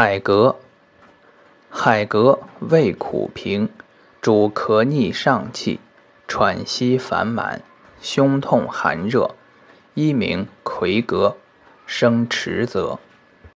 海格，海格味苦平，主咳逆上气、喘息烦满、胸痛寒热，一名魁格，生迟泽。